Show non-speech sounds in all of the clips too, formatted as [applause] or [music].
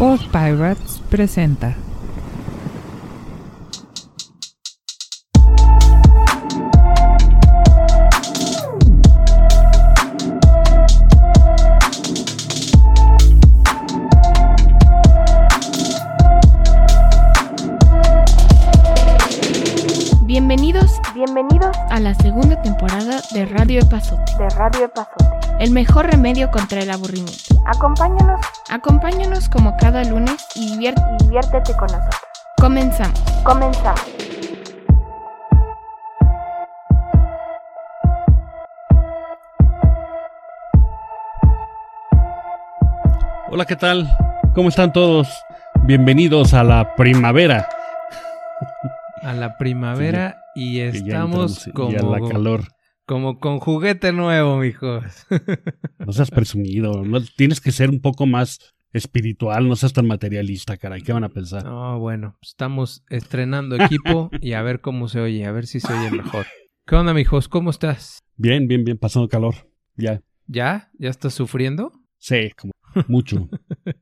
Post Pirates presenta. Bienvenidos, bienvenidos a la segunda temporada de Radio Epazote. de Radio Epazote. El mejor remedio contra el aburrimiento. Acompáñanos Acompáñanos como cada lunes y y diviértete con nosotros. Comenzamos. Comenzamos. Hola, ¿qué tal? ¿Cómo están todos? Bienvenidos a la primavera. a la primavera y estamos entramos y a como, la calor. Como con juguete nuevo, mijos. [laughs] No seas presumido, no, tienes que ser un poco más espiritual, no seas tan materialista, caray. ¿Qué van a pensar? No, bueno, estamos estrenando equipo [laughs] y a ver cómo se oye, a ver si se oye mejor. ¿Qué onda, mijos? ¿Cómo estás? Bien, bien, bien, pasando calor. Ya, ¿Ya? ¿Ya estás sufriendo? sí, como mucho.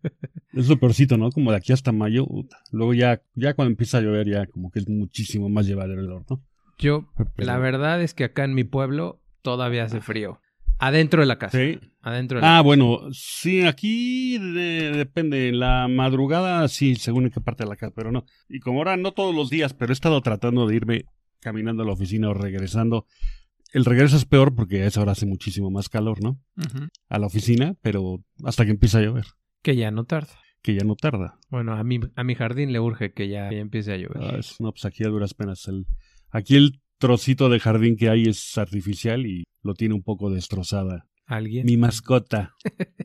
[laughs] es lo peorcito, ¿no? Como de aquí hasta mayo. Luego ya, ya cuando empieza a llover, ya como que es muchísimo más llevadero el horno. Yo, la verdad es que acá en mi pueblo todavía hace frío. Adentro de la casa. Sí. Adentro de la Ah, casa. bueno, sí, aquí de- depende. La madrugada, sí, según en qué parte de la casa, pero no. Y como ahora no todos los días, pero he estado tratando de irme caminando a la oficina o regresando. El regreso es peor porque a esa hora hace muchísimo más calor, ¿no? Ujú. A la oficina, pero hasta que empieza a llover, Que ya no tarda. que ya no tarda. Bueno, a mi, a mi jardín le urge que ya, ya empiece a llover. Ah, es- no, pues aquí a duras penas. El, aquí el trocito de jardín que hay es artificial y lo tiene un poco destrozada. ¿Alguien? Mi mascota,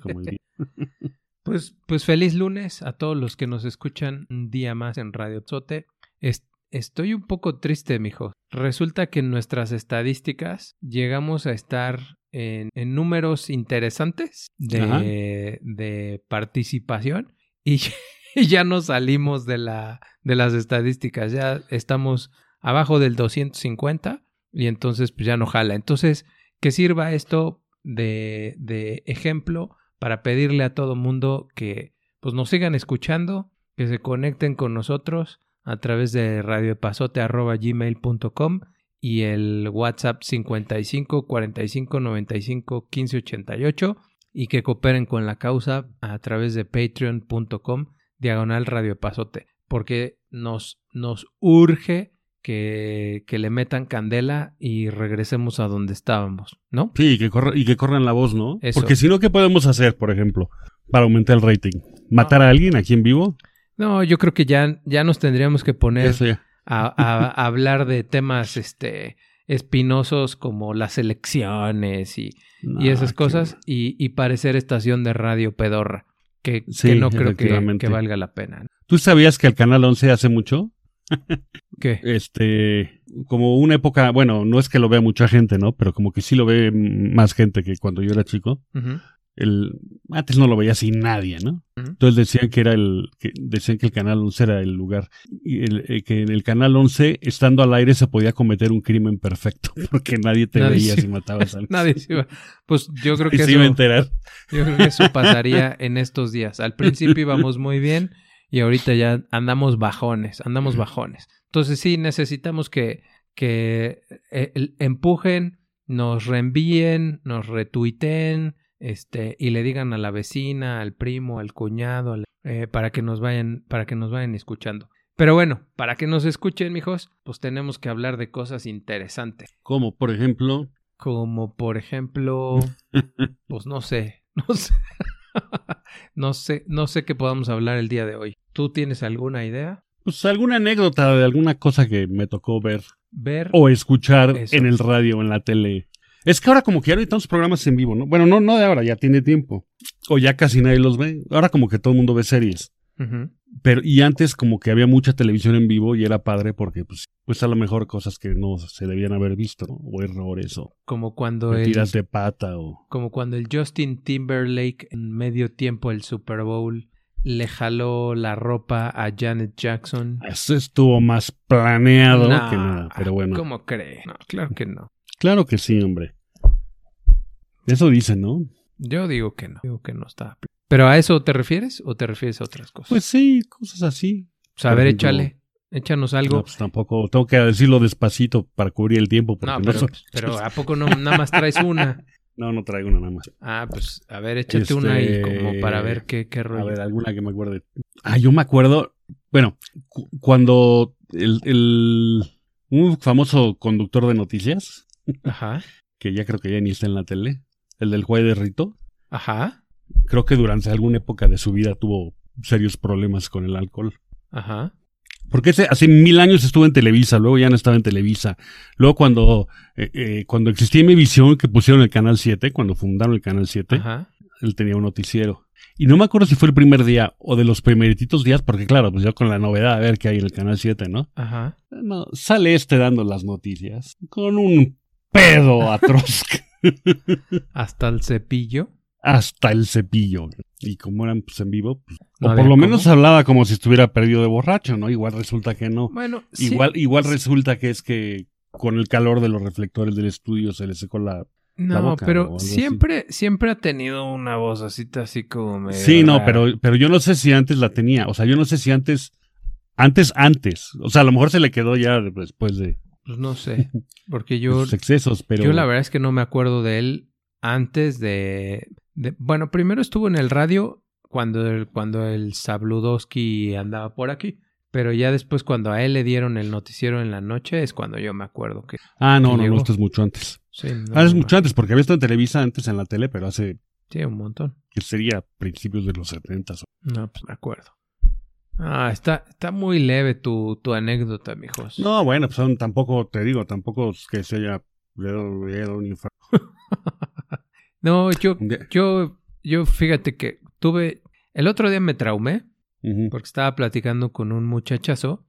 como. [laughs] [laughs] Pues, pues feliz lunes a todos los que nos escuchan un día más en Radio Tzote. Es- estoy un poco triste, mijo. Resulta que en nuestras estadísticas llegamos a estar en, en números interesantes de, de participación y, [laughs] y ya nos salimos de, la, de las estadísticas. Ya estamos abajo del 250 y entonces pues ya no jala. Entonces, que sirva esto de, de ejemplo para pedirle a todo mundo que pues nos sigan escuchando, que se conecten con nosotros a través de radioepazote.gmail.com y el WhatsApp 55 45 95 15 88 y que cooperen con la causa a través de patreon.com diagonal radioepazote porque nos, nos urge que, que le metan candela y regresemos a donde estábamos, ¿no? Sí, y que, corra- y que corran la voz, ¿no? Eso. Porque si no, ¿qué podemos hacer, por ejemplo, para aumentar el rating? ¿Matar a alguien aquí en vivo? No, yo creo que ya, ya nos tendríamos que poner a, a- a [laughs] hablar de temas este espinosos como las elecciones y, y esas cosas y, y parecer estación de radio pedorra que, Sí, que no creo que, que valga la pena. ¿Tú sabías que el Canal 11 hace mucho? [laughs] ¿Qué? Este, como una época, bueno, no es que lo vea mucha gente, ¿no? Pero como que sí lo ve más gente que cuando yo era chico. El, antes no lo veía así nadie, ¿no? Entonces decían que era el, que decían que el Canal 11 era el lugar. Y el- eh, que en el Canal 11, estando al aire, se podía cometer un crimen perfecto. [laughs] Porque nadie te Nadie veía se- si matabas a alguien. [laughs] Nadie se iba. Pues yo creo que se iba a eso, enterar. yo creo que eso pasaría en estos días. Al principio íbamos muy bien y ahorita ya andamos bajones, andamos bajones. Entonces sí, necesitamos que, que eh, empujen, nos reenvíen, nos retuiteen, este, y le digan a la vecina, al primo, al cuñado, al- eh, para que nos vayan, para que nos vayan escuchando. Pero bueno, para que nos escuchen, mijos, pues tenemos que hablar de cosas interesantes. Como, por ejemplo, Como por ejemplo, [laughs] pues no sé, no sé. [laughs] no sé, no sé qué podamos hablar el día de hoy. ¿Tú tienes alguna idea? pues alguna anécdota de alguna cosa que me tocó ver Ver. o escuchar Eso. en el radio o en la tele. Es que ahora como que ya no hay tantos programas en vivo, ¿no? Bueno, no, no de ahora, ya tiene tiempo. O ya casi nadie los ve. Ahora como que todo el mundo ve series. Pero, y antes como que había mucha televisión en vivo y era padre porque pues, pues a lo mejor cosas que no se debían haber visto, ¿no? O errores o Como cuando el, tiras de pata o... como cuando el Justin Timberlake en medio tiempo del Super Bowl le jaló la ropa a Janet Jackson. Eso estuvo más planeado Nah, que nada, pero bueno. ¿Cómo cree? No, claro que no. Claro que sí, hombre. Eso dicen, ¿no? Yo digo que no. Digo que no está. ¿Pero a eso te refieres o te refieres a otras cosas? Pues sí, cosas así. Pues a por ver, ejemplo, échale. Échanos algo. No, pues tampoco, tengo que decirlo despacito para cubrir el tiempo. Porque No, no, pero, son- [laughs] pero ¿a poco no nada más traes una? [laughs] no, no traigo una nada más. Ah, pues a ver, échate una ahí Este, como para ver qué, qué A rollo. ver, alguna que me acuerde. Ah, yo me acuerdo. Bueno, cu- cuando el, el- un famoso conductor de noticias, Ajá, [laughs] que ya creo que ya ni está en la tele, el del juez de Rito, ajá, creo que durante alguna época de su vida tuvo serios problemas con el alcohol. ajá. Porque ese, hace mil años estuvo en Televisa, luego ya no estaba en Televisa. Luego cuando, eh, eh, cuando existía mi visión, que pusieron el Canal 7, cuando fundaron el Canal 7, Ajá. él tenía un noticiero. Y no me acuerdo si fue el primer día o de los primeritos días, porque claro, pues yo con la novedad a ver qué hay en el Canal 7, ¿no? Ajá. No, sale este dando las noticias con un pedo atroz [laughs] Hasta el cepillo. Hasta el cepillo. Y como eran pues, en vivo, pues, No o por lo cómo. menos hablaba como si estuviera perdido de borracho, ¿no? Igual resulta que no. Bueno, sí. Igual, igual resulta que es que con el calor de los reflectores del estudio se le secó la... la No, boca pero así. siempre, siempre ha tenido una vocecita así como medio Sí, no, pero, pero yo no sé si antes la tenía. O sea, yo no sé si antes, antes, antes. O sea, a lo mejor se le quedó ya después de, Pues no sé. [laughs] Porque yo, sus excesos, pero... yo la verdad es que no me acuerdo de él antes de, de- bueno, primero estuvo en el radio cuando el, cuando el Sabludowski andaba por aquí. Pero ya después cuando a él le dieron el noticiero en la noche es cuando yo me acuerdo que... Ah, no, no, llegó. no, esto es mucho antes. Sí, no, ah, es no, mucho antes, porque había estado en Televisa antes en la tele, pero hace, Sí, un montón. que sería principios de los 70. No, pues me acuerdo. Ah, está, está muy leve tu, tu anécdota, mijos. No, bueno, pues son, tampoco, te digo, tampoco es que se haya dado- haya dado un infarto. [laughs] No, yo, yo, yo fíjate que tuve, el otro día me traumé porque estaba platicando con un muchachazo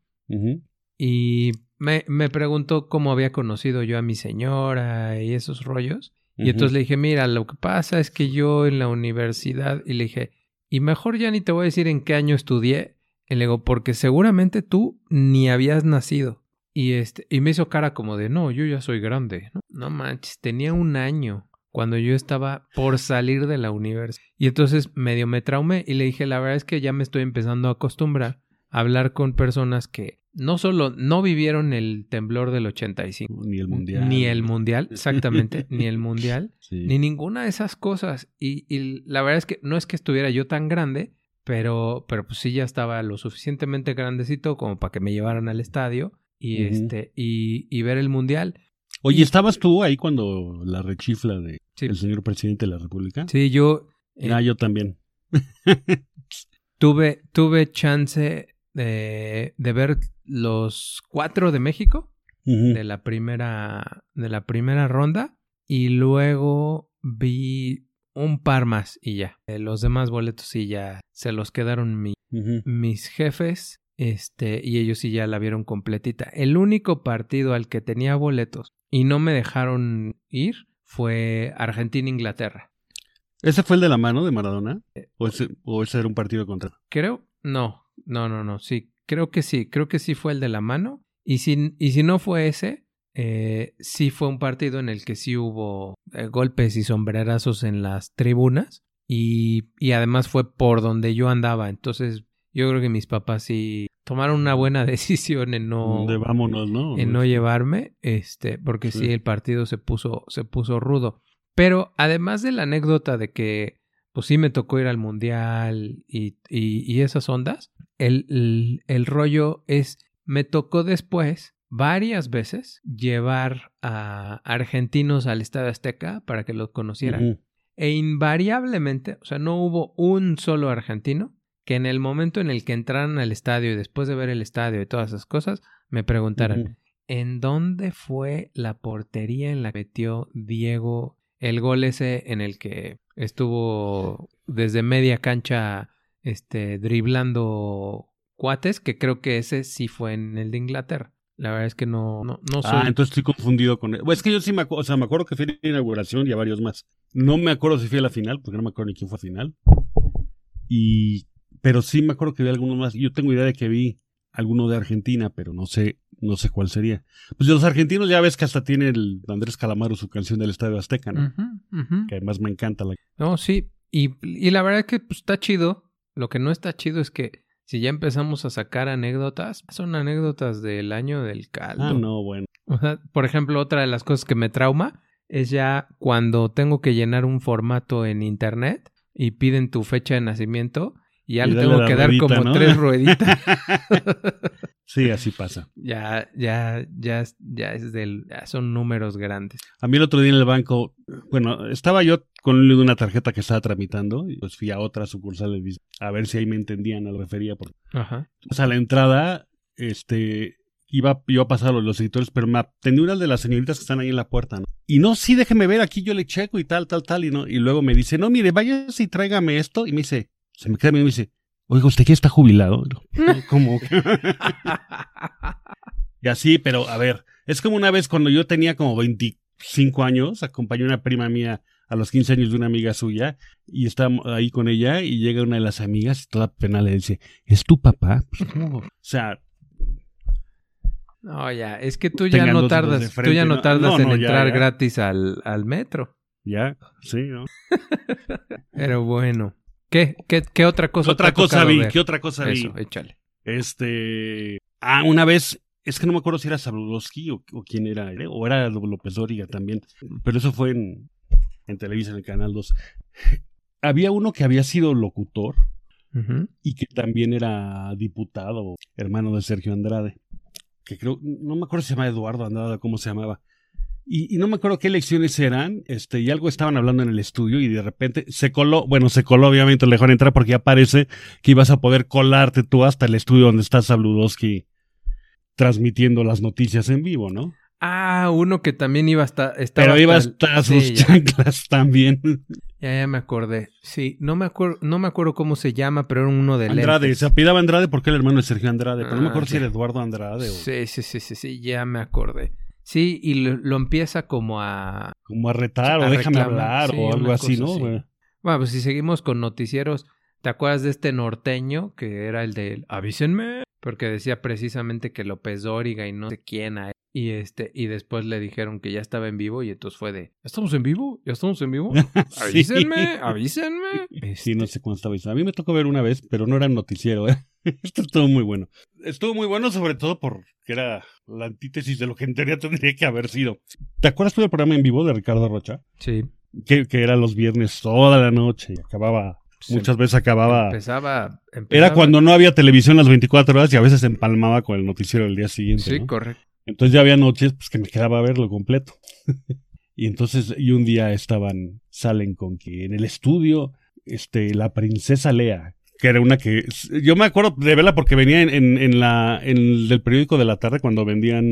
y me, me preguntó cómo había conocido yo a mi señora y esos rollos. Y entonces le dije, mira, lo que pasa es que yo en la universidad, y le dije, y mejor ya ni te voy a decir en qué año estudié. Y le digo, porque seguramente tú ni habías nacido. Y este, y me hizo cara como de, no, yo ya soy grande. No, no manches, tenía un año cuando yo estaba por salir de la universidad. Y entonces medio me traumé y le dije, la verdad es que ya me estoy empezando a acostumbrar a hablar con personas que no solo no vivieron el temblor del 85, Ni el mundial. ni el mundial, [laughs] exactamente, ni el mundial, Sí. ni ninguna de esas cosas. Y, y la verdad es que no es que estuviera yo tan grande, pero, pero pues sí ya estaba lo suficientemente grandecito como para que me llevaran al estadio y este y, y ver el mundial. Oye, ¿estabas tú ahí cuando la rechifla de Sí. el señor presidente de la República? Sí, yo eh, Ah, yo también. [laughs] tuve, tuve chance de, de ver los cuatro de México. De la primera de la primera ronda y luego vi un par más y ya Eh, los demás boletos sí ya se los quedaron mi- mis jefes este y ellos sí ya la vieron completita el único partido al que tenía boletos y no me dejaron ir fue Argentina Inglaterra ¿Ese fue el de la mano de Maradona? Eh, ¿O ese, o ese era un partido contra? creo no no no no sí creo que sí creo que sí fue el de la mano y si y si no fue ese eh, sí fue un partido en el que sí hubo eh, golpes y sombrerazos en las tribunas y, y además fue por donde yo andaba. Entonces yo creo que mis papás sí tomaron una buena [laughs] decisión en no, De vámonos, ¿no? en no llevarme, este, porque sí. Sí. el partido se puso, se puso rudo. Pero además de la anécdota de que pues sí me tocó ir al mundial y, y, y esas ondas, el, el, el rollo es, me tocó después varias veces llevar a argentinos al Estadio Azteca para que los conocieran. E invariablemente, o sea, no hubo un solo argentino que en el momento en el que entraran al estadio y después de ver el estadio y todas esas cosas, me preguntaran. ¿en dónde fue la portería en la que metió Diego el gol ese en el que estuvo desde media cancha este driblando cuates? Que creo que ese sí fue en el de Inglaterra. La verdad es que no, no, no soy. Ah, entonces estoy confundido con él. Bueno, es que yo sí me acuerdo, o sea, me acuerdo que fui a la inauguración y a varios más. No me acuerdo si fui a la final, porque no me acuerdo ni quién fue a final. Y, pero sí me acuerdo que vi algunos más. Yo tengo idea de que vi alguno de Argentina, pero no sé, no sé cuál sería. Pues de los argentinos ya ves que hasta tiene el Andrés Calamaro su canción del Estadio Azteca, ¿no? Que además me encanta la... No, sí. Y, y la verdad que pues, está chido. Lo que no está chido es que si ya empezamos a sacar anécdotas, son anécdotas del año del caldo. Ah, no, bueno. O sea, por ejemplo, otra de las cosas que me trauma es ya cuando tengo que llenar un formato en internet y piden tu fecha de nacimiento y ya Y le tengo que dar ruedita, como ¿no? tres rueditas. [laughs] [laughs] sí, así pasa. ya, ya, ya, ya es del, ya son números grandes. A mí el otro día en el banco, bueno, estaba yo con una tarjeta que estaba tramitando y pues fui a otra sucursal a ver si ahí me entendían a lo refería. Porque, Ajá. pues, a la entrada, este, iba yo a pasar los editores, pero me atendí una de las señoritas que están ahí en la puerta, ¿no? Y no, sí, déjeme ver, aquí yo le checo y tal, tal, tal, y no, y luego me dice, no, mire, vaya y tráigame esto, y me dice, se me queda mirando y me dice, oiga, ¿usted ya está jubilado? ¿Cómo? [laughs] Y así, pero a ver, es como una vez cuando yo tenía como 25 años, acompañé a una prima mía a los 15 años de una amiga suya y estábamos ahí con ella y llega una de las amigas y toda pena le dice, ¿es tu papá? Pues. O sea, No, ya, es que tú ya no tardas, tú ya no ¿no? tardas No, en ya, entrar ya. gratis al, al metro. ya, sí, ¿no? [laughs] Pero bueno. ¿Qué, qué, qué otra cosa? ¿Qué otra cosa vi? ver? ¿Qué otra cosa vi? Eso, échale. Este. Ah, una vez. Es que no me acuerdo si era Sabludowski o, o quién era. ¿eh? O era López Dóriga también. Pero eso fue en, en Televisa, en el Canal 2. Había uno que había sido locutor y que también era diputado, hermano de Sergio Andrade. Que creo. No me acuerdo si se llama Eduardo Andrade o cómo se llamaba. Y, y no me acuerdo qué elecciones eran, este, y algo estaban hablando en el estudio y de repente se coló, bueno, se coló obviamente, le dejaron entrar porque ya parece que ibas a poder colarte tú hasta el estudio donde está Sabludowski transmitiendo las noticias en vivo, ¿no? Ah, uno que también iba hasta... estaba Pero iba hasta el- hasta sus Sí, chanclas también. [laughs] ya, ya me acordé. Sí, no me acuerdo, no me acuerdo cómo se llama, pero era uno de Andrade, lentes. se apellidaba Andrade porque era el hermano de Sergio Andrade, pero no me Ah, acuerdo si ya. era Eduardo Andrade o Sí, sí, sí, sí, sí, ya me acordé. Sí, y lo, lo empieza como a... como a retar A o déjame reclamar, hablar sí, o algo así, ¿no? así. Bueno, pues si seguimos con noticieros, ¿te acuerdas de este norteño que era el de avísenme? Porque decía precisamente que López Dóriga y no sé quién a él. Y este, y después le dijeron que ya estaba en vivo y entonces fue de ¿Estamos en vivo? ¿Ya estamos en vivo? [laughs] Avísenme, avísenme. [laughs] Sí, no sé cuándo estaba eso. A mí me tocó ver una vez, pero no era noticiero, ¿eh? [laughs] Esto estuvo muy bueno. Estuvo muy bueno, sobre todo porque era la antítesis de lo que en teoría tendría que haber sido. ¿Te acuerdas tú del programa en vivo de Ricardo Rocha? Sí. Que, que era los viernes toda la noche y acababa, muchas veces acababa. Empezaba, Era cuando no había televisión las 24 horas y a veces se empalmaba con el noticiero del día siguiente. Sí, ¿no? correcto. Entonces ya había noches pues, que me quedaba a verlo completo. [laughs] y entonces, y un día estaban, salen con que en el estudio, este, la princesa Lea, que era una que, yo me acuerdo de verla porque venía en, en, en la, en el del periódico de la tarde cuando vendían,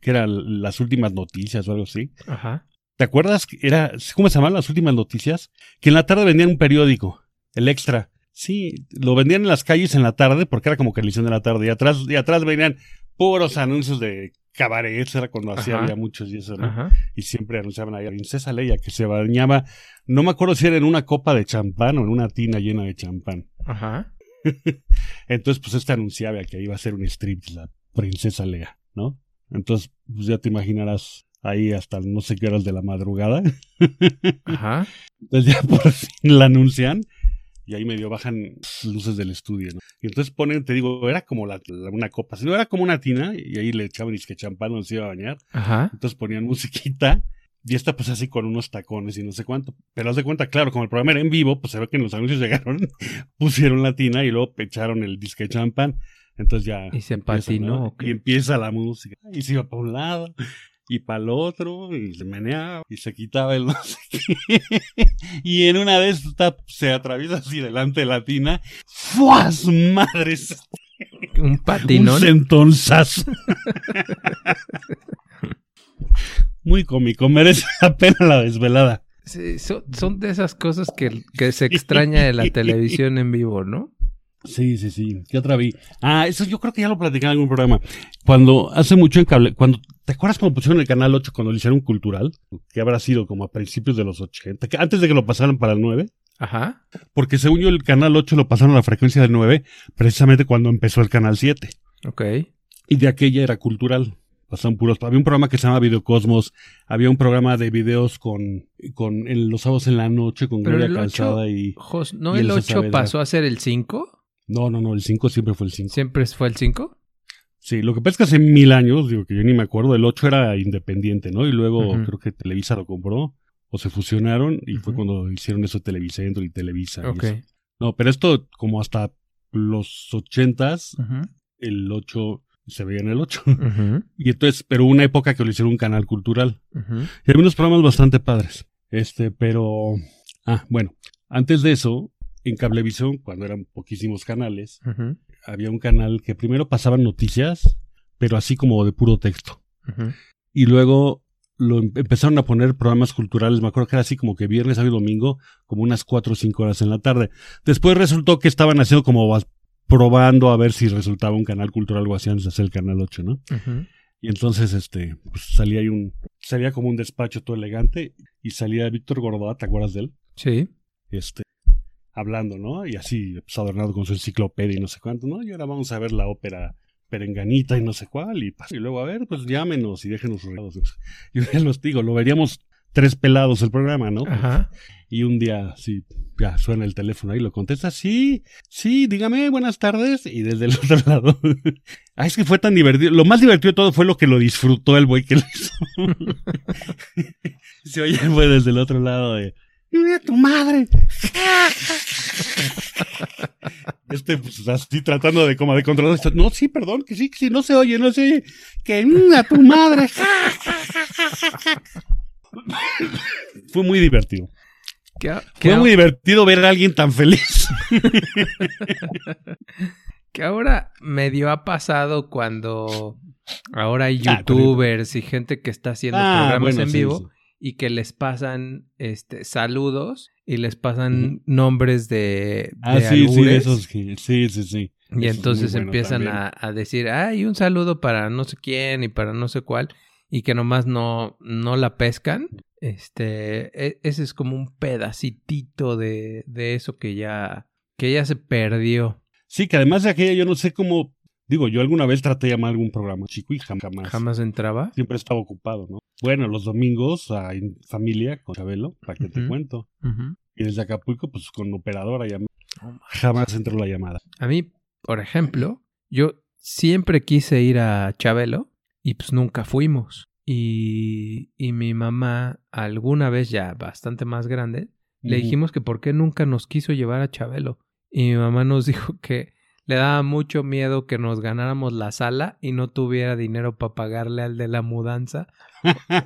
que eran las últimas noticias o algo así. Ajá. ¿Te acuerdas? que Era, ¿cómo se llamaban las últimas noticias? Que en la tarde vendían un periódico, el extra. Sí, lo vendían en las calles en la tarde porque era como que la edición de la tarde. Y atrás, y atrás venían puros anuncios de cabarets, era cuando así Ajá. había muchos y eso, ¿no? Ajá. Y siempre anunciaban a Princesa Leia que se bañaba, no me acuerdo si era en una copa de champán o en una tina llena de champán. Ajá. [laughs] Entonces, pues este anunciaba que iba a ser un strip la Princesa Leia, ¿no? Entonces, pues ya te imaginarás ahí hasta no sé qué horas de la madrugada. [laughs] Ajá. Entonces ya por [laughs] fin la anuncian y ahí medio bajan luces del estudio, ¿no? Y entonces ponen, te digo, era como la, la- una copa, sino era como una tina y ahí le echaban disque champán donde se iba a bañar. Ajá. Entonces ponían musiquita y esta pues así con unos tacones y no sé cuánto. Pero haz de cuenta, claro, como el programa era en vivo, pues se ve que en los anuncios [laughs] llegaron, pusieron la tina y luego echaron el disque champán. Entonces ya... Y se empieza, empatinó. ¿no? Y empieza la música. Y se iba para un lado y para el otro y se meneaba y se quitaba el [laughs] no sé qué. Y en una vez está- se atraviesa así delante de la tina. ¡Fuas! ¡Madres! [laughs] Un patinón. Un sentonzazo. Muy cómico, merece la pena la desvelada. Sí, son, son de esas cosas que, que se extraña de la televisión en vivo, ¿no? Sí, sí, sí. ¿Qué otra vi? Ah, eso yo creo que ya lo platicé en algún programa. Cuando hace mucho en cable, cuando, ¿te acuerdas cuando pusieron el canal 8 cuando lo hicieron cultural? Que habrá sido como a principios de los 80, que antes de que lo pasaran para el 9. Ajá. Porque según yo el canal 8 lo pasaron a la frecuencia del 9, precisamente cuando empezó el canal 7. Ok. Y de aquella era cultural. pasaban puros. Había un programa que se llama Videocosmos, había un programa de videos con, con en los sábados en la noche con Gloria Calzada y... Jos- ¿No Y el Elsa 8 Saavedra. pasó a ser el 5? No, no, no, el 5 siempre fue el 5. ¿Siempre fue el 5? Sí, lo que pasa es que hace mil años, digo que yo ni me acuerdo, el 8 era independiente, ¿no? Y luego creo que Televisa lo compró o se fusionaron y fue cuando hicieron eso Televicentro y Televisa. y Ok. eso. No, pero esto como hasta los ochentas, Ujú. el 8 se veía en el 8. Ujú. [laughs] y entonces, pero una época que lo hicieron un canal cultural. Y había unos programas bastante padres. Este, pero... Ah, bueno, antes de eso, en Cablevisión, cuando eran poquísimos canales, había un canal que primero pasaban noticias, pero así como de puro texto. Y luego lo em- empezaron a poner programas culturales, me acuerdo que era así como que viernes, sábado y domingo, como unas cuatro o cinco horas en la tarde. Después resultó que estaban haciendo como probando a ver si resultaba un canal cultural o así antes de hacer el canal 8, ¿no? Y entonces, este, pues salía ahí un, salía como un despacho todo elegante y salía Víctor Gordoa, ¿te acuerdas de él? Sí. Este, hablando, ¿no? Y así, pues, adornado con su enciclopedia y no sé cuánto, ¿no? Y ahora vamos a ver la ópera Perenganita y no sé cuál, y, luego, a ver, pues llámenos y déjenos sus regalos. [laughs] Yo ya los digo, lo veríamos tres pelados el programa, ¿no? Ajá. Y un día, sí, ya suena el teléfono ahí, lo contesta, sí, sí, dígame, buenas tardes. Y desde el [laughs] otro lado, ah, es que fue tan divertido. Lo más divertido de todo fue lo que lo disfrutó el güey que lo hizo. [laughs] Se oye güey desde el otro lado de, ¡Mira tu madre! [laughs] Este, pues así tratando de como de controlar esto. No, sí, perdón, que sí, que sí, no se oye, no se oye. Que ¡mira tu madre! [laughs] Fue muy divertido. Fue a- muy divertido ver a alguien tan feliz. [laughs] que ahora medio ha pasado cuando ahora hay Ah, youtubers y gente que está haciendo Ah, programas bueno, en sí, vivo sí. Y que les pasan este saludos y les pasan nombres de, Ah, de sí, sí, esos sí, sí, sí. Y Eso entonces bueno empiezan a, a decir, ay, un saludo para no sé quién y para no sé cuál, y que nomás no, no la pescan. Este, e- ese es como un pedacitito de, de eso que ya, que ya se perdió. Sí, que además de aquella yo no sé cómo, digo, yo alguna vez traté de llamar algún programa chico y jam- jamás. Jamás entraba. Siempre estaba ocupado, ¿no? Bueno, los domingos ah, en familia con Chabelo, para que te Ujú. cuento. Ujú. Y desde Acapulco, pues con operadora llamé. Jamás entró la llamada. A mí, por ejemplo, yo siempre quise ir a Chabelo y pues nunca fuimos. Y, y mi mamá, alguna vez ya bastante más grande, le dijimos que por qué nunca nos quiso llevar a Chabelo. Y mi mamá nos [laughs] dijo que le daba mucho miedo que nos ganáramos la sala y no tuviera dinero para pagarle al de la mudanza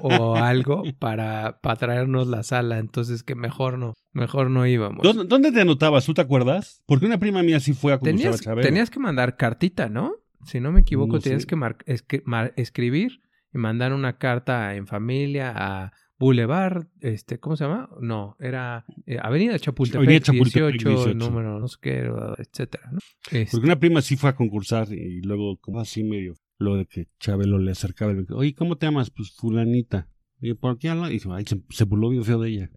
o algo [laughs] para, para traernos la sala. Entonces que mejor no, mejor no íbamos. ¿Dónde, dónde te anotabas? ¿Tú te acuerdas? Porque una prima mía sí fue a Tenías, Chabelo. tenías que mandar cartita, ¿no? Si no me equivoco, No tenías sé. que mar- escri- mar- escribir y mandar una carta en familia a Boulevard, este, ¿cómo se llama? No, era eh, Avenida Chapultepec, Avenida Chapultepec 18, 18. número no sé qué, etcétera, ¿no? Este, Porque una prima sí fue a concursar y luego, como así medio, lo de que Chabelo le acercaba el. Oye, ¿cómo te llamas? Pues fulanita. Y ¿por qué habla? Y dijo, ay, se, se burló bien feo de ella.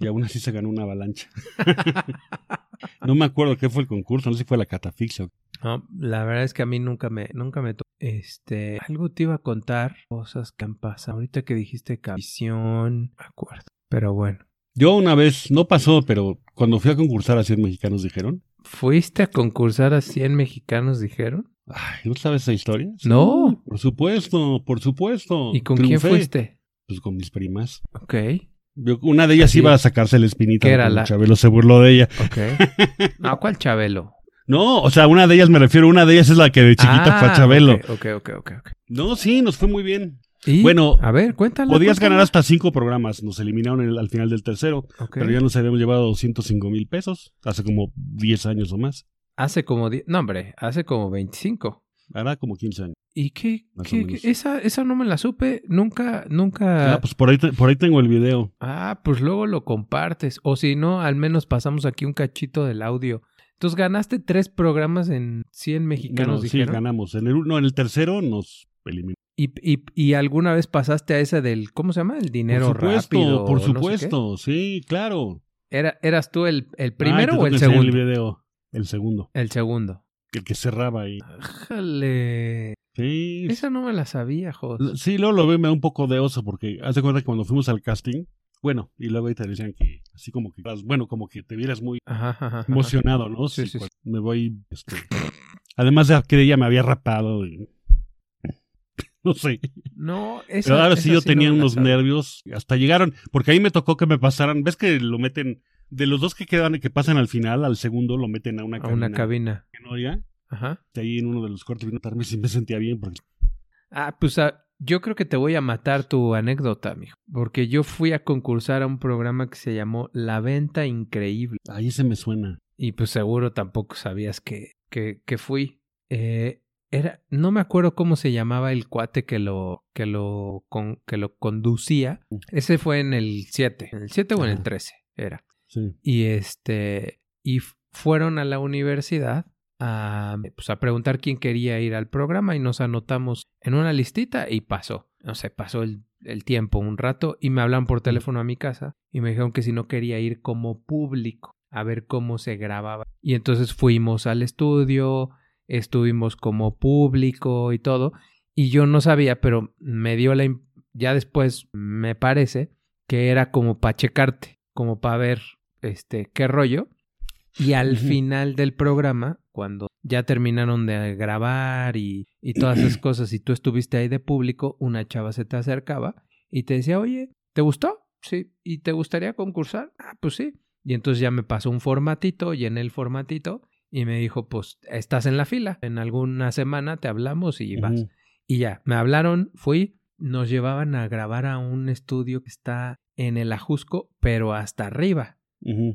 Y aún así se ganó una avalancha. [laughs] no me acuerdo qué fue el concurso, no sé si fue la catafixia. No, la verdad es que a mí nunca me, nunca me tocó. Este, algo te iba a contar, cosas que han pasado. Ahorita que dijiste visión, me acuerdo. Pero bueno. Yo una vez, no pasó, pero cuando fui a concursar a 100 mexicanos dijeron, ¿Fuiste a concursar a 100 mexicanos, dijeron? ay, ¿no sabes esa historia? Sí, No. Por supuesto, por supuesto. ¿Y con Triunfé. quién fuiste? Pues con mis primas. Ok, Yo- una de ellas Así. iba a sacarse la espinita. ¿Qué era la- Chabelo se burló de ella. ok. [laughs] No, ¿cuál Chabelo? No, o sea, una de ellas me refiero, una de ellas es la que de chiquita fue a Ah, Chabelo. Ok, ok, ok, ok. No, sí, nos fue muy bien. Y, Bueno, a ver, cuéntala. Podías ganar hasta cinco programas. Nos eliminaron el- al final del tercero. Pero ya nos habíamos llevado 205 mil pesos. Hace como 10 años o más. Hace como... die- No, hombre, hace como 25. Ahora como 15 años. ¿Y qué- esa, esa no me la supe. Nunca, nunca... Ah, pues por ahí, te- por ahí tengo el video. Ah, pues luego lo compartes. O si no, al menos pasamos aquí un cachito del audio. Entonces ganaste tres programas en 100 mexicanos, Bueno, sí, ganamos. En el, no, en el tercero nos eliminó. y, y, y alguna vez pasaste a esa del, ¿cómo se llama? El dinero por supuesto, rápido. por no sé qué. supuesto. sí, claro. Era, ¿Eras tú el, el Ah, primero o el segundo? El video. El segundo. El segundo. el que cerraba ahí. Jale. Sí, Esa no me la sabía, Jos. sí, luego lo veo, me da un poco de oso porque hace cuenta que cuando fuimos al casting, bueno, y luego ahí te decían que así como que, bueno, como que te vieras muy Ajá, ajá, ajá. emocionado, ¿no? Sí, sí, pues, Me voy, este, además de que ella me había rapado, y- [laughs] no sé. No, esa, Pero ahora sí yo sí tenía unos nervios, hasta llegaron, porque ahí me tocó que me pasaran, ves que lo meten, de los dos que quedan y que pasan al final, al segundo lo meten a una A cabina. una cabina. que no. Ajá. ahí en uno de los cortes vino a tarde y me sentía bien porque Ah, pues ah, yo creo que te voy a matar tu anécdota, mijo. Porque yo fui a concursar a un programa que se llamó La Venta Increíble. ahí se me suena. Y pues seguro tampoco sabías que, que, que fui. Eh, era, no me acuerdo cómo se llamaba el cuate que lo, que lo, con, que lo conducía. Ese fue en el 7. ¿En el 7 o en el Ajá. 13? Era. Sí. Y este. Y fueron a la universidad a, pues, a preguntar quién quería ir al programa y nos anotamos en una listita y pasó. No sé, pasó el, el tiempo un rato y me hablan por teléfono a mi casa y me dijeron que si no quería ir como público a ver cómo se grababa. Y entonces fuimos al estudio, estuvimos como público y todo. Y yo no sabía, pero me dio la... Ya después me parece que era como para checarte, como para ver este qué rollo. Y al final del programa, cuando ya terminaron de grabar y, y todas esas [clears throat] cosas, y tú estuviste ahí de público, una chava se te acercaba y te decía, oye, ¿te gustó? Sí. ¿Y te gustaría concursar? Ah, pues sí. Y entonces ya me pasó un formatito, llené el formatito y me dijo, pues estás en la fila. En alguna semana te hablamos y vas. Y ya, me hablaron, fui, nos llevaban a grabar a un estudio que está en el Ajusco, pero hasta arriba.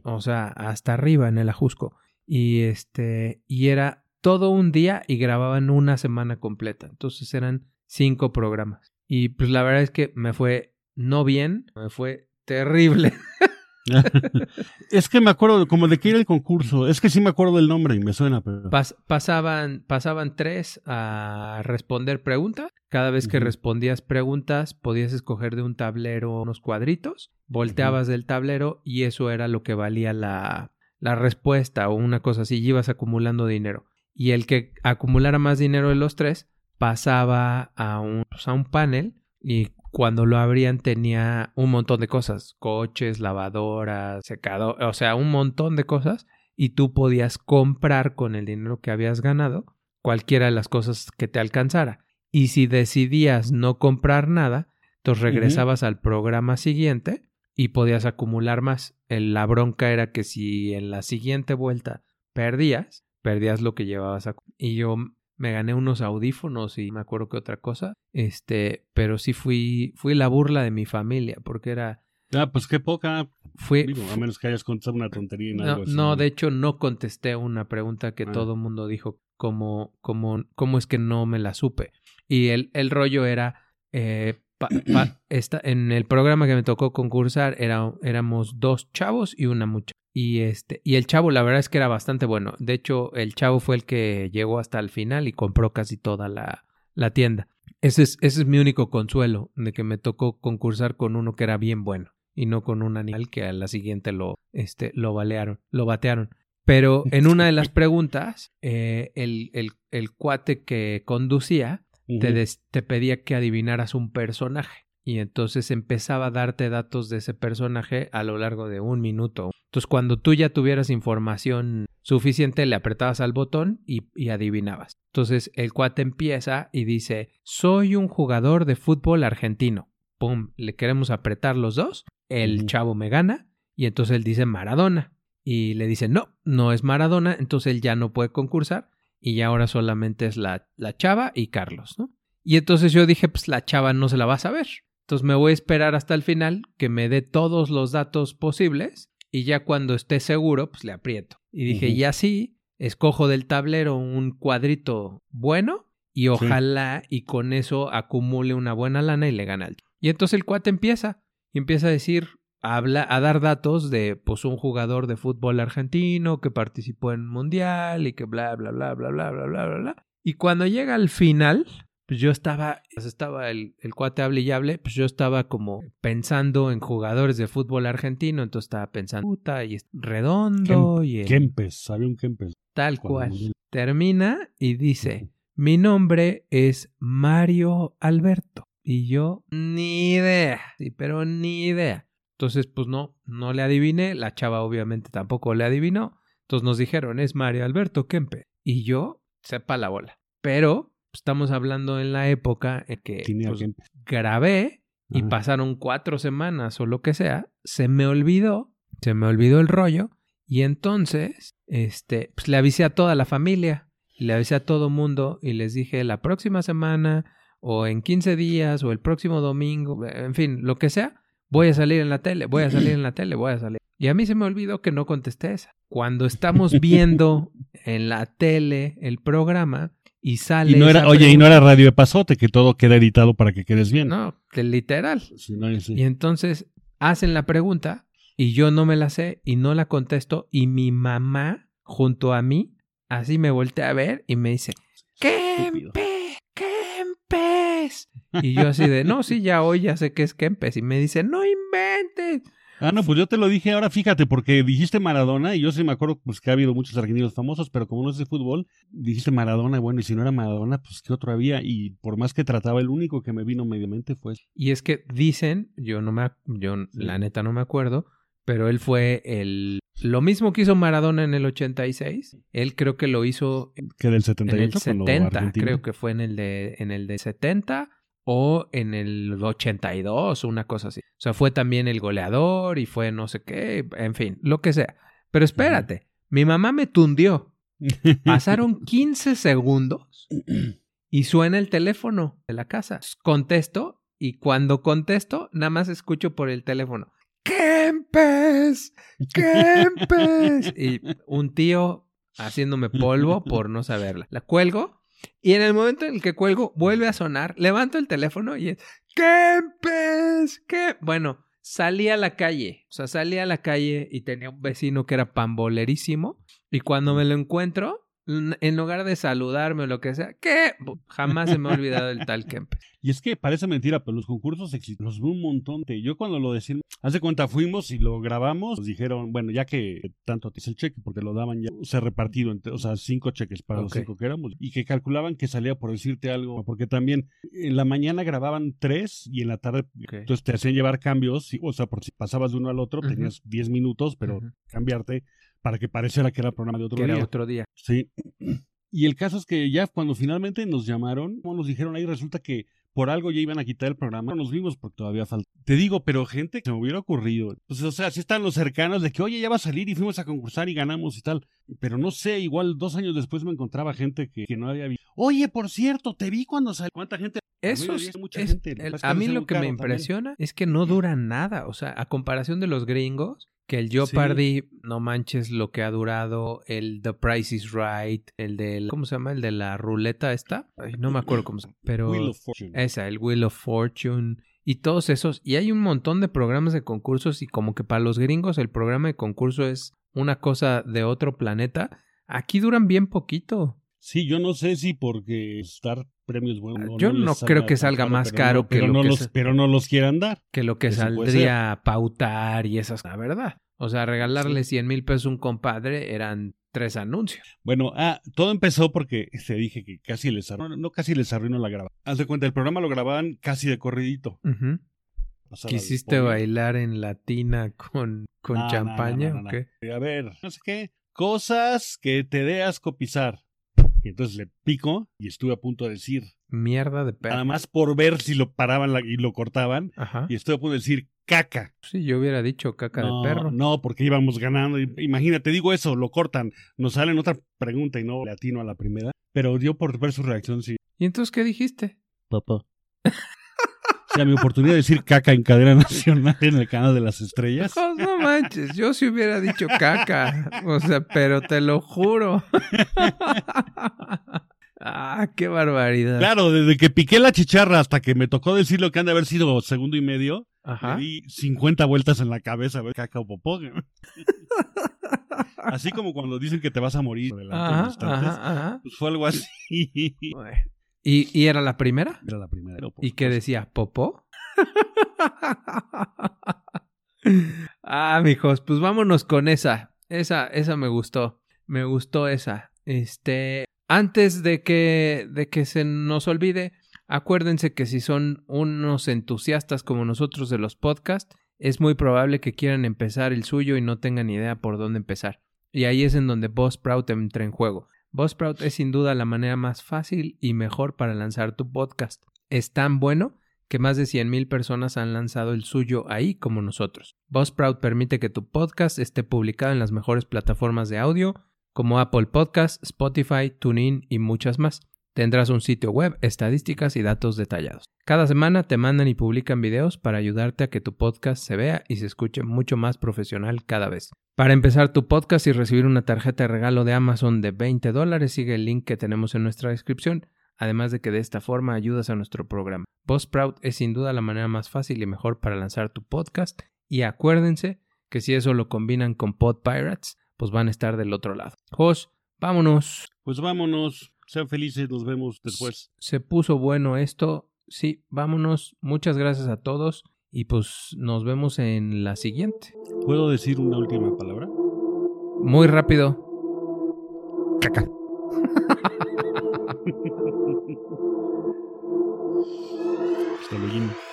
O sea, hasta arriba en el Ajusco. Y este, y era todo un día y grababan una semana completa. Entonces eran cinco programas. Y pues la verdad es que me fue no bien, me fue terrible. [laughs] [laughs] es que me acuerdo como de que era el concurso. Es que sí me acuerdo del nombre y me suena, pero. Pas- pasaban, pasaban tres a responder preguntas. Cada vez que respondías preguntas, podías escoger de un tablero unos cuadritos, volteabas del tablero y eso era lo que valía la, la respuesta o una cosa así, y ibas acumulando dinero. Y el que acumulara más dinero de los tres pasaba a un, pues, a un panel y cuando lo abrían tenía un montón de cosas, coches, lavadoras, secador, o sea, un montón de cosas y tú podías comprar con el dinero que habías ganado cualquiera de las cosas que te alcanzara. Y si decidías no comprar nada, entonces regresabas al programa siguiente y podías acumular más. El- la bronca era que si en la siguiente vuelta perdías, perdías lo que llevabas a... Y yo me gané unos audífonos y me acuerdo que otra cosa, este, pero sí fui, fui la burla de mi familia porque era... Ah, pues qué poca. Fue, Digo, a menos que hayas contado una tontería en no, algo así. no, de hecho no contesté una pregunta que Ah. todo el mundo dijo como, como, cómo es que no me la supe. Y el, el rollo era, eh, pa- pa- esta, en el programa que me tocó concursar era, éramos dos chavos y una muchacha. Y este, y el chavo la verdad es que era bastante bueno. De hecho, el chavo fue el que llegó hasta el final y compró casi toda la, la tienda. Ese es, ese es mi único consuelo, de que me tocó concursar con uno que era bien bueno y no con un animal que a la siguiente lo, este, lo balearon, lo batearon. Pero en una de las [laughs] preguntas, eh, el, el, el cuate que conducía Te, des- te pedía que adivinaras un personaje. Y entonces empezaba a darte datos de ese personaje a lo largo de un minuto. Entonces, cuando tú ya tuvieras información suficiente, le apretabas al botón y, y adivinabas. Entonces, el cuate empieza y dice: Soy un jugador de fútbol argentino. Pum, le queremos apretar los dos. El chavo me gana. Y entonces él dice Maradona. Y le dice: No, no es Maradona. Entonces él ya no puede concursar. Y ya ahora solamente es la, la chava y Carlos, ¿no? Y entonces yo dije, pues la chava no se la va a saber. Entonces me voy a esperar hasta el final que me dé todos los datos posibles y ya cuando esté seguro, pues le aprieto. Y dije, y así escojo del tablero un cuadrito bueno y ojalá y con eso acumule una buena lana y le gane al. Y entonces el cuate empieza y empieza a decir, habla- a dar datos de pues un jugador de fútbol argentino que participó en mundial y que bla bla bla bla bla bla bla bla bla. Y cuando llega al final, pues yo estaba, pues estaba el, el cuate hable y hable, pues yo estaba como pensando en jugadores de fútbol argentino, entonces estaba pensando, puta, y es redondo, y el- Kempes, había un Kempes. tal cual. Termina y dice, mi nombre es Mario Alberto. Y yo, ni idea, sí, pero ni idea. Entonces, pues no, no le adiviné, la chava obviamente tampoco le adivinó. Entonces nos dijeron, es Mario Alberto Kempe. Y yo, sepa la bola. Pero pues, estamos hablando en la época en que pues, grabé y Ajá. pasaron cuatro semanas o lo que sea, se me olvidó, se me olvidó el rollo y entonces, este, pues le avisé a toda la familia, y le avisé a todo mundo y les dije la próxima semana o en 15 días o el próximo domingo, en fin, lo que sea, voy a salir en la tele, voy a salir [clears throat] en la tele, voy a salir. Y a mí se me olvidó que no contesté esa. Cuando estamos viendo [laughs] en la tele el programa y sale... Y no era, oye, y no era radio de pasote, que todo queda editado para que quedes bien. No, que literal. Si no, sí. Y entonces hacen la pregunta y yo no me la sé y no la contesto y mi mamá junto a mí así me voltea a ver y me dice, Estúpido. ¡Kempe! ¡Kempes! Y yo así de, no, sí, ya hoy ya sé que es Kempes. Y me dice, no inventes. Ah, no, pues yo te lo dije ahora, fíjate, porque dijiste Maradona y yo sí me acuerdo pues que ha habido muchos argentinos famosos, pero como no es de fútbol, dijiste Maradona, y bueno, y si no era Maradona, pues qué otro había, y por más que trataba, el único que me vino mediamente fue. Y es que dicen, yo no me, yo la neta no me acuerdo, pero él fue el, lo mismo que hizo Maradona en el 86, él creo que lo hizo que del en 78 el cuando 70, Argentina- creo que fue en el de en el de 70 o en el 82, una cosa así. O sea, fue también el goleador y fue no sé qué, en fin, lo que sea. Pero espérate, mi mamá me tundió. [laughs] Pasaron 15 segundos y suena el teléfono de la casa. Contesto y cuando contesto, nada más escucho por el teléfono. ¡Kempes! ¡Kempes! [laughs] Y un tío haciéndome polvo por no saberla. La cuelgo y en el momento en el que cuelgo vuelve a sonar, levanto el teléfono y es ¡Kempes! ¿Qué? Bueno, salí a la calle, o sea, salí a la calle y tenía un vecino que era pambolerísimo y cuando me lo encuentro, en lugar de saludarme o lo que sea, ¿qué? Jamás se me ha olvidado el tal Kempes. [laughs] Y es que parece mentira, pero los concursos los veo un montón. de- Yo cuando lo decían, hace cuenta fuimos y lo grabamos, nos dijeron, bueno, ya que tanto te hice el cheque, porque lo daban ya, o sea, repartido, entre, o sea, cinco cheques para los cinco que éramos, y que calculaban que salía por decirte algo, porque también en la mañana grababan tres y en la tarde, entonces te hacían llevar cambios, y- o sea, por si pasabas de uno al otro, tenías diez minutos, pero cambiarte para que pareciera que era el programa de otro Que día. era otro día. Sí. Y el caso es que ya cuando finalmente nos llamaron, nos dijeron ahí, resulta que por algo ya iban a quitar el programa. No nos vimos porque todavía falta. Te digo, pero gente que se me hubiera ocurrido. Pues, o sea, sí están los cercanos de que, oye, ya va a salir y fuimos a concursar y ganamos y tal. Pero no sé, igual dos años después me encontraba gente que, que no había visto. Oye, por cierto, te vi cuando salió. ¿Cuánta gente? Eso es, es- el- a mí lo que me también. impresiona es que no dura nada. O sea, a comparación de los gringos, que el Jeopardy, no manches lo que ha durado, el The Price is Right, el de, ¿cómo se llama? El de la ruleta esta. Ay, no me acuerdo cómo se llama. Pero Wheel of Fortune. esa, el Wheel of Fortune y todos esos. Y hay un montón de programas de concursos y como que para los gringos el programa de concurso es una cosa de otro planeta. Aquí duran bien poquito. Sí, yo no sé si porque dar premios buenos. Yo les no creo que salga más pero caro no- que pero lo que los, Pero no los quieran dar. que lo que puede saldría a pautar y esas, la verdad. O sea, regalarle 100 mil pesos a un compadre eran tres anuncios. Bueno, ah, todo empezó porque te dije que casi les arruinó, no casi les arruinó la grabación. Haz de cuenta, el programa lo grababan casi de corridito. Al ¿Quisiste bailar en latina con, con champaña no, no, o no. qué? A ver, no sé qué. Cosas que te dé asco pisar. Y entonces le pico y estuve a punto de decir, Mierda de perro. nada más por ver si lo paraban la- y lo cortaban, Ajá. y estuve a punto de decir caca. Sí, yo hubiera dicho caca no, de perro. no, porque íbamos ganando. Imagínate, digo eso, lo cortan, nos salen otra pregunta y no le atino a la primera. Pero dio por ver su reacción, sí. ¿Y entonces qué dijiste? Papá. O sea, mi oportunidad de decir caca en cadena [laughs] nacional en el canal de las estrellas. Oh, no manches, yo sí hubiera dicho caca. O sea, pero te lo juro. [laughs] ah, qué barbaridad. Claro, desde que piqué la chicharra hasta que me tocó decir lo que han de haber sido segundo y medio, Ajá. me di 50 vueltas en la cabeza a ver caca o popó. [laughs] Así como cuando dicen que te vas a morir ajá, ajá. pues fue algo así. Bueno, ¿Y, y era la primera? Era la primera. Pero, ¿Y qué decía? ¿Popó? [laughs] ah, mijos, pues vámonos con esa. Esa, esa me gustó. Me gustó esa. Este, antes de que, de que se nos olvide, acuérdense que si son unos entusiastas como nosotros de los podcasts, es muy probable que quieran empezar el suyo y no tengan idea por dónde empezar. Y ahí es en donde Buzzsprout entra en juego. Buzzsprout es sin duda la manera más fácil y mejor para lanzar tu podcast. Es tan bueno que más de 100.000 personas han lanzado el suyo ahí como nosotros. Buzzsprout permite que tu podcast esté publicado en las mejores plataformas de audio como Apple Podcasts, Spotify, TuneIn y muchas más. Tendrás un sitio web, estadísticas y datos detallados. Cada semana te mandan y publican videos para ayudarte a que tu podcast se vea y se escuche mucho más profesional cada vez. Para empezar tu podcast y recibir una tarjeta de regalo de Amazon de 20 dólares, sigue el link que tenemos en nuestra descripción, además de que de esta forma ayudas a nuestro programa. Buzzsprout es sin duda la manera más fácil y mejor para lanzar tu podcast y acuérdense que si eso lo combinan con Pod Pirates, pues van a estar del otro lado. Jos, vámonos. Pues vámonos. Sean felices. Nos vemos después. Se puso bueno esto. Sí, vámonos. Muchas gracias a todos y pues nos vemos en la siguiente. ¿Puedo decir una última palabra? Muy rápido. Caca. [laughs] Hasta luego.